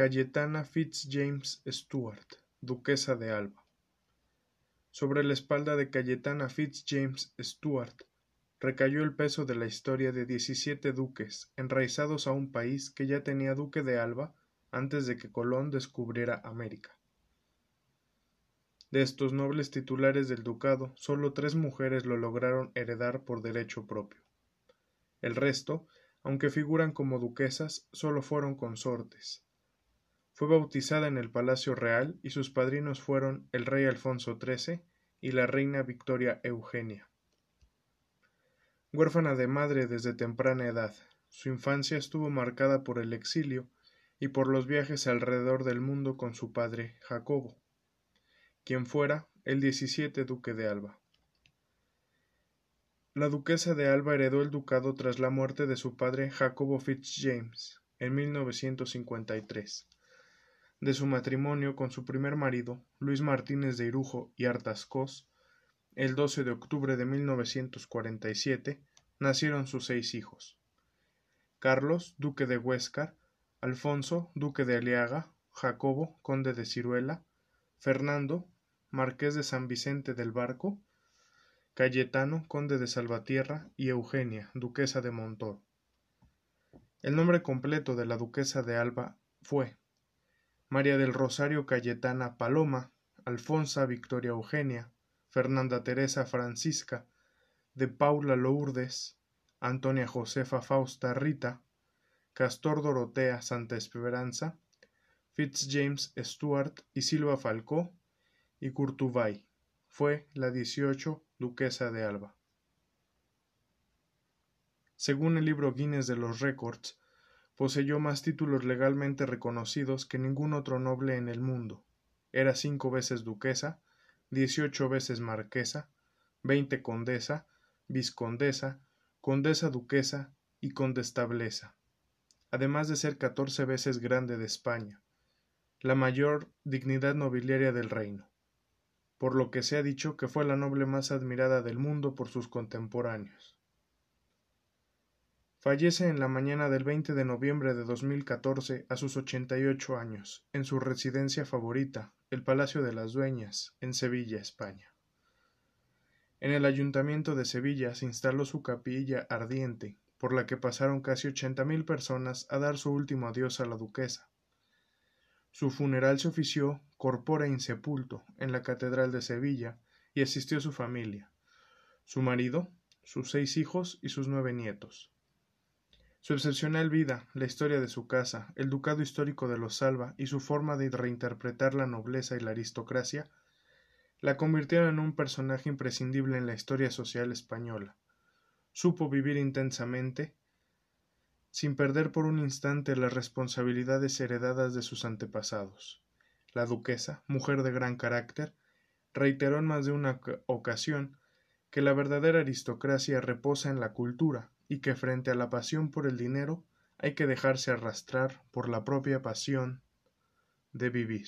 Cayetana Fitz-James Stuart, duquesa de Alba. Sobre la espalda de Cayetana Fitz-James Stuart recayó el peso de la historia de diecisiete duques enraizados a un país que ya tenía duque de Alba antes de que Colón descubriera América. De estos nobles titulares del ducado, sólo tres mujeres lo lograron heredar por derecho propio. El resto, aunque figuran como duquesas, sólo fueron consortes. Fue bautizada en el Palacio Real y sus padrinos fueron el rey Alfonso XIII y la reina Victoria Eugenia. Huérfana de madre desde temprana edad, su infancia estuvo marcada por el exilio y por los viajes alrededor del mundo con su padre Jacobo quien fuera el 17 duque de Alba. La duquesa de Alba heredó el ducado tras la muerte de su padre Jacobo Fitzjames en 1953. De su matrimonio con su primer marido, Luis Martínez de Irujo y Artascos, el 12 de octubre de 1947, nacieron sus seis hijos. Carlos, duque de Huéscar, Alfonso, duque de Aliaga, Jacobo, conde de Ciruela, Fernando, marqués de San Vicente del Barco, Cayetano, conde de Salvatierra, y Eugenia, duquesa de Montor. El nombre completo de la duquesa de Alba fue María del Rosario Cayetana Paloma, Alfonsa Victoria Eugenia, Fernanda Teresa Francisca, de Paula Lourdes, Antonia Josefa Fausta Rita, Castor Dorotea Santa Esperanza, Fitzjames Stuart y Silva Falcó y Curtubay. Fue la dieciocho duquesa de Alba. Según el libro Guinness de los Récords, poseyó más títulos legalmente reconocidos que ningún otro noble en el mundo. Era cinco veces duquesa, dieciocho veces marquesa, veinte condesa, viscondesa, condesa duquesa y condestableza, además de ser catorce veces grande de España, la mayor dignidad nobiliaria del reino por lo que se ha dicho que fue la noble más admirada del mundo por sus contemporáneos. Fallece en la mañana del 20 de noviembre de 2014 a sus 88 años, en su residencia favorita, el Palacio de las Dueñas, en Sevilla, España. En el Ayuntamiento de Sevilla se instaló su capilla ardiente, por la que pasaron casi ochenta mil personas a dar su último adiós a la duquesa, su funeral se ofició corpora insepulto en la catedral de Sevilla y asistió su familia, su marido, sus seis hijos y sus nueve nietos. Su excepcional vida, la historia de su casa, el ducado histórico de los Salva y su forma de reinterpretar la nobleza y la aristocracia, la convirtieron en un personaje imprescindible en la historia social española. Supo vivir intensamente sin perder por un instante las responsabilidades heredadas de sus antepasados. La duquesa, mujer de gran carácter, reiteró en más de una ocasión que la verdadera aristocracia reposa en la cultura y que frente a la pasión por el dinero hay que dejarse arrastrar por la propia pasión de vivir.